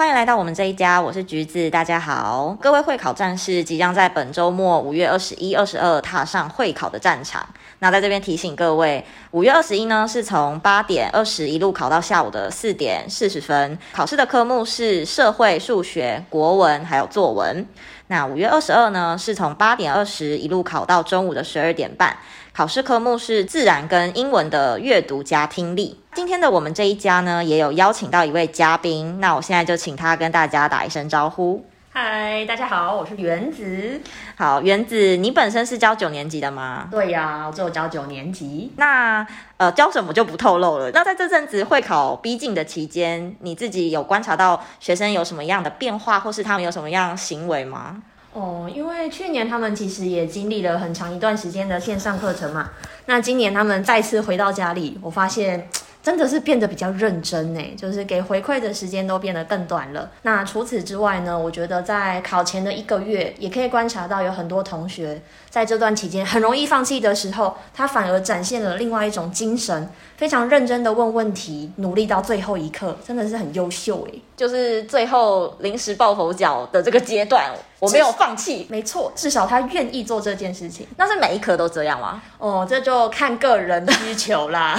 欢迎来到我们这一家，我是橘子，大家好。各位会考战士即将在本周末五月二十一、二十二踏上会考的战场。那在这边提醒各位，五月二十一呢是从八点二十一路考到下午的四点四十分，考试的科目是社会、数学、国文还有作文。那五月二十二呢是从八点二十一路考到中午的十二点半。考试科目是自然跟英文的阅读加听力。今天的我们这一家呢，也有邀请到一位嘉宾，那我现在就请他跟大家打一声招呼。嗨，大家好，我是原子。好，原子，你本身是教九年级的吗？对呀，我只有教九年级。那呃，教什么就不透露了。那在这阵子会考逼近的期间，你自己有观察到学生有什么样的变化，或是他们有什么样行为吗？哦，因为去年他们其实也经历了很长一段时间的线上课程嘛，那今年他们再次回到家里，我发现 真的是变得比较认真呢，就是给回馈的时间都变得更短了。那除此之外呢，我觉得在考前的一个月，也可以观察到有很多同学在这段期间很容易放弃的时候，他反而展现了另外一种精神，非常认真的问问题，努力到最后一刻，真的是很优秀诶。就是最后临时抱佛脚的这个阶段。我没有放弃，没错，至少他愿意做这件事情。那是每一科都这样吗？哦，这就看个人需求啦。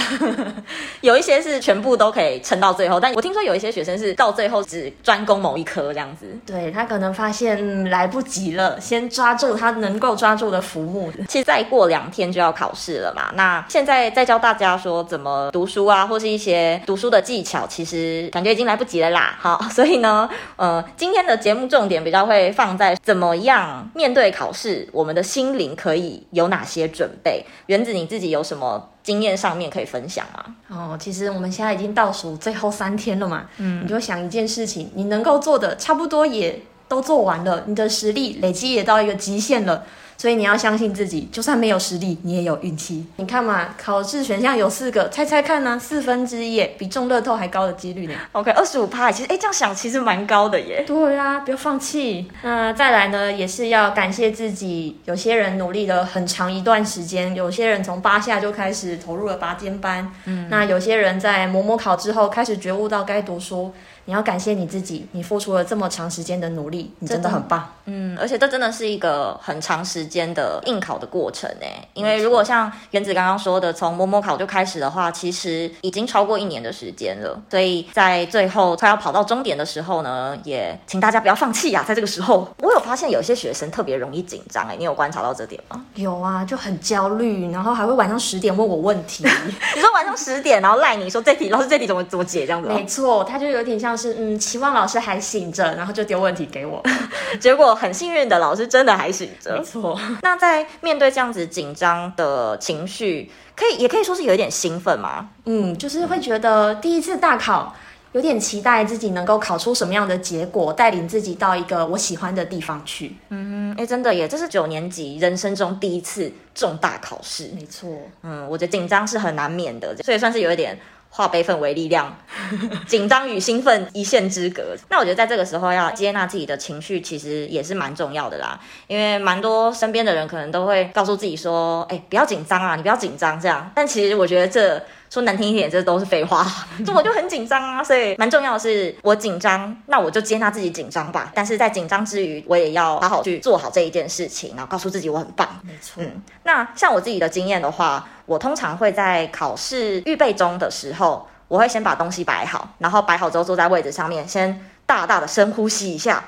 有一些是全部都可以撑到最后，但我听说有一些学生是到最后只专攻某一科这样子。对他可能发现来不及了，先抓住他能够抓住的浮木。其实再过两天就要考试了嘛，那现在在教大家说怎么读书啊，或是一些读书的技巧，其实感觉已经来不及了啦。好，所以呢，呃，今天的节目重点比较会放在。怎么样面对考试？我们的心灵可以有哪些准备？原子，你自己有什么经验上面可以分享吗？哦，其实我们现在已经倒数最后三天了嘛。嗯，你就想一件事情，你能够做的差不多也都做完了，你的实力累积也到一个极限了。所以你要相信自己，就算没有实力，你也有运气。你看嘛，考试选项有四个，猜猜看呢？四分之一，比中乐透还高的几率呢。OK，二十五趴，其实哎，这样想其实蛮高的耶。对啊，不要放弃。那再来呢，也是要感谢自己。有些人努力了很长一段时间，有些人从八下就开始投入了拔尖班。嗯，那有些人在模模考之后开始觉悟到该读书。你要感谢你自己，你付出了这么长时间的努力，你真的很棒。嗯，而且这真的是一个很长时间的应考的过程诶。因为如果像原子刚刚说的，从摸摸考就开始的话，其实已经超过一年的时间了。所以在最后快要跑到终点的时候呢，也请大家不要放弃呀。在这个时候，我有发现有些学生特别容易紧张诶，你有观察到这点吗？有啊，就很焦虑，然后还会晚上十点问 我问题。你说晚上十点，然后赖你说这题，老师这题怎么怎么解这样子？没错，他就有点像。是嗯，期望老师还醒着，然后就丢问题给我，结果很幸运的老师真的还醒着。没错。那在面对这样子紧张的情绪，可以也可以说是有一点兴奋吗？嗯，就是会觉得第一次大考，有点期待自己能够考出什么样的结果，带领自己到一个我喜欢的地方去。嗯，哎，真的耶，这是九年级人生中第一次重大考试。没错。嗯，我觉得紧张是很难免的，所以算是有一点。化悲愤为力量，紧张与兴奋一线之隔。那我觉得在这个时候要接纳自己的情绪，其实也是蛮重要的啦。因为蛮多身边的人可能都会告诉自己说：“哎，不要紧张啊，你不要紧张。”这样，但其实我觉得这。说难听一点，这都是废话。这我就很紧张啊，所以蛮重要的是，我紧张，那我就接纳自己紧张吧。但是在紧张之余，我也要好好去做好这一件事情，然后告诉自己我很棒。没错。嗯，那像我自己的经验的话，我通常会在考试预备中的时候，我会先把东西摆好，然后摆好之后坐在位置上面，先大大的深呼吸一下。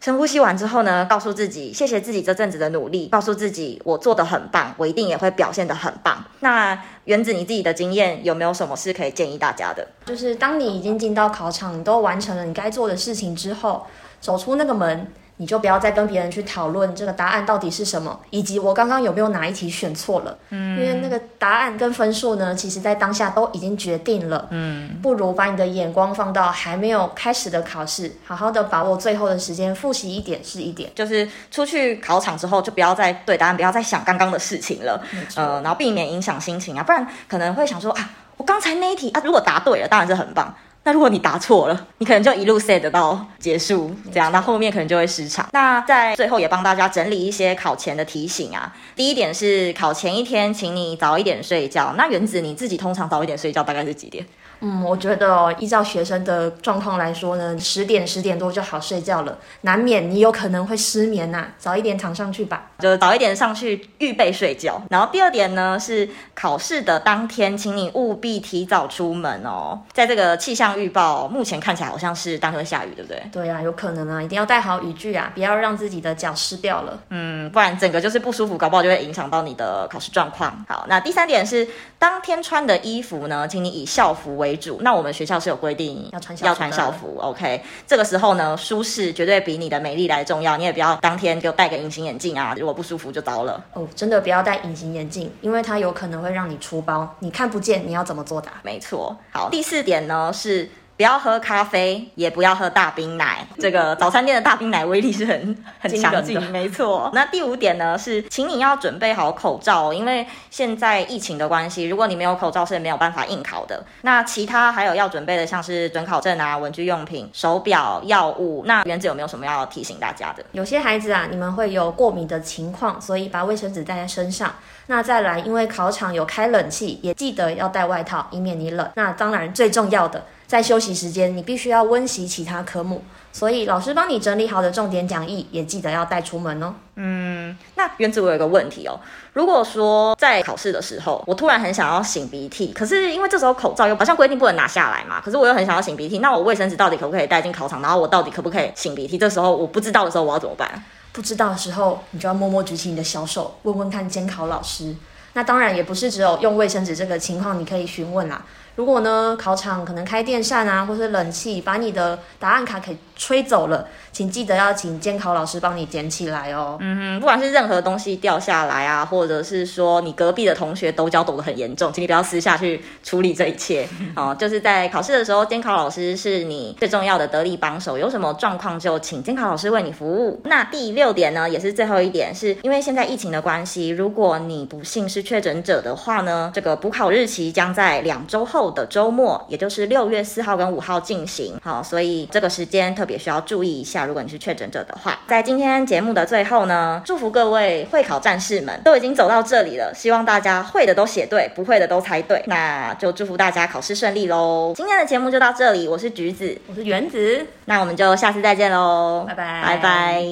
深呼吸完之后呢，告诉自己谢谢自己这阵子的努力，告诉自己我做的很棒，我一定也会表现的很棒。那原子你自己的经验有没有什么是可以建议大家的？就是当你已经进到考场，你都完成了你该做的事情之后，走出那个门。你就不要再跟别人去讨论这个答案到底是什么，以及我刚刚有没有哪一题选错了。嗯，因为那个答案跟分数呢，其实在当下都已经决定了。嗯，不如把你的眼光放到还没有开始的考试，好好的把握最后的时间，复习一点是一点。就是出去考场之后，就不要再对答案，不要再想刚刚的事情了。呃，然后避免影响心情啊，不然可能会想说啊，我刚才那一题啊，如果答对了，当然是很棒。那如果你答错了，你可能就一路 set 到结束，这样，那后面可能就会失常。那在最后也帮大家整理一些考前的提醒啊。第一点是考前一天，请你早一点睡觉。那原子你自己通常早一点睡觉大概是几点？嗯，我觉得哦，依照学生的状况来说呢，十点十点多就好睡觉了，难免你有可能会失眠呐，早一点躺上去吧，就早一点上去预备睡觉。然后第二点呢是考试的当天，请你务必提早出门哦。在这个气象预报目前看起来好像是当天会下雨，对不对？对呀，有可能啊，一定要带好雨具啊，不要让自己的脚湿掉了。嗯，不然整个就是不舒服，搞不好就会影响到你的考试状况。好，那第三点是当天穿的衣服呢，请你以校服为主。那我们学校是有规定要穿要穿校服，OK。这个时候呢，舒适绝对比你的美丽来重要。你也不要当天就戴个隐形眼镜啊，如果不舒服就糟了。哦，真的不要戴隐形眼镜，因为它有可能会让你出包，你看不见，你要怎么作答？没错。好，第四点呢是。不要喝咖啡，也不要喝大冰奶。这个早餐店的大冰奶威力是很 很强劲，没错。那第五点呢是，请你要准备好口罩，因为现在疫情的关系，如果你没有口罩是没有办法应考的。那其他还有要准备的，像是准考证啊、文具用品、手表、药物。那原子有没有什么要提醒大家的？有些孩子啊，你们会有过敏的情况，所以把卫生纸带在身上。那再来，因为考场有开冷气，也记得要带外套，以免你冷。那当然最重要的。在休息时间，你必须要温习其他科目，所以老师帮你整理好的重点讲义也记得要带出门哦。嗯，那原子我有一个问题哦，如果说在考试的时候，我突然很想要擤鼻涕，可是因为这时候口罩又好像规定不能拿下来嘛，可是我又很想要擤鼻涕，那我卫生纸到底可不可以带进考场？然后我到底可不可以擤鼻涕？这时候我不知道的时候，我要怎么办？不知道的时候，你就要默默举起你的小手，问问看监考老师。那当然也不是只有用卫生纸这个情况，你可以询问啦。如果呢，考场可能开电扇啊，或是冷气，把你的答案卡给吹走了。请记得要请监考老师帮你捡起来哦。嗯哼，不管是任何东西掉下来啊，或者是说你隔壁的同学抖脚抖得很严重，请你不要私下去处理这一切 哦。就是在考试的时候，监考老师是你最重要的得力帮手，有什么状况就请监考老师为你服务。那第六点呢，也是最后一点，是因为现在疫情的关系，如果你不幸是确诊者的话呢，这个补考日期将在两周后的周末，也就是六月四号跟五号进行。好，所以这个时间特别需要注意一下。如果你是确诊者的话，在今天节目的最后呢，祝福各位会考战士们都已经走到这里了，希望大家会的都写对，不会的都猜对，那就祝福大家考试顺利喽。今天的节目就到这里，我是橘子，我是原子，那我们就下次再见喽，拜拜，拜拜。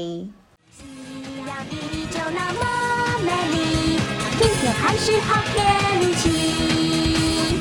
还是好天。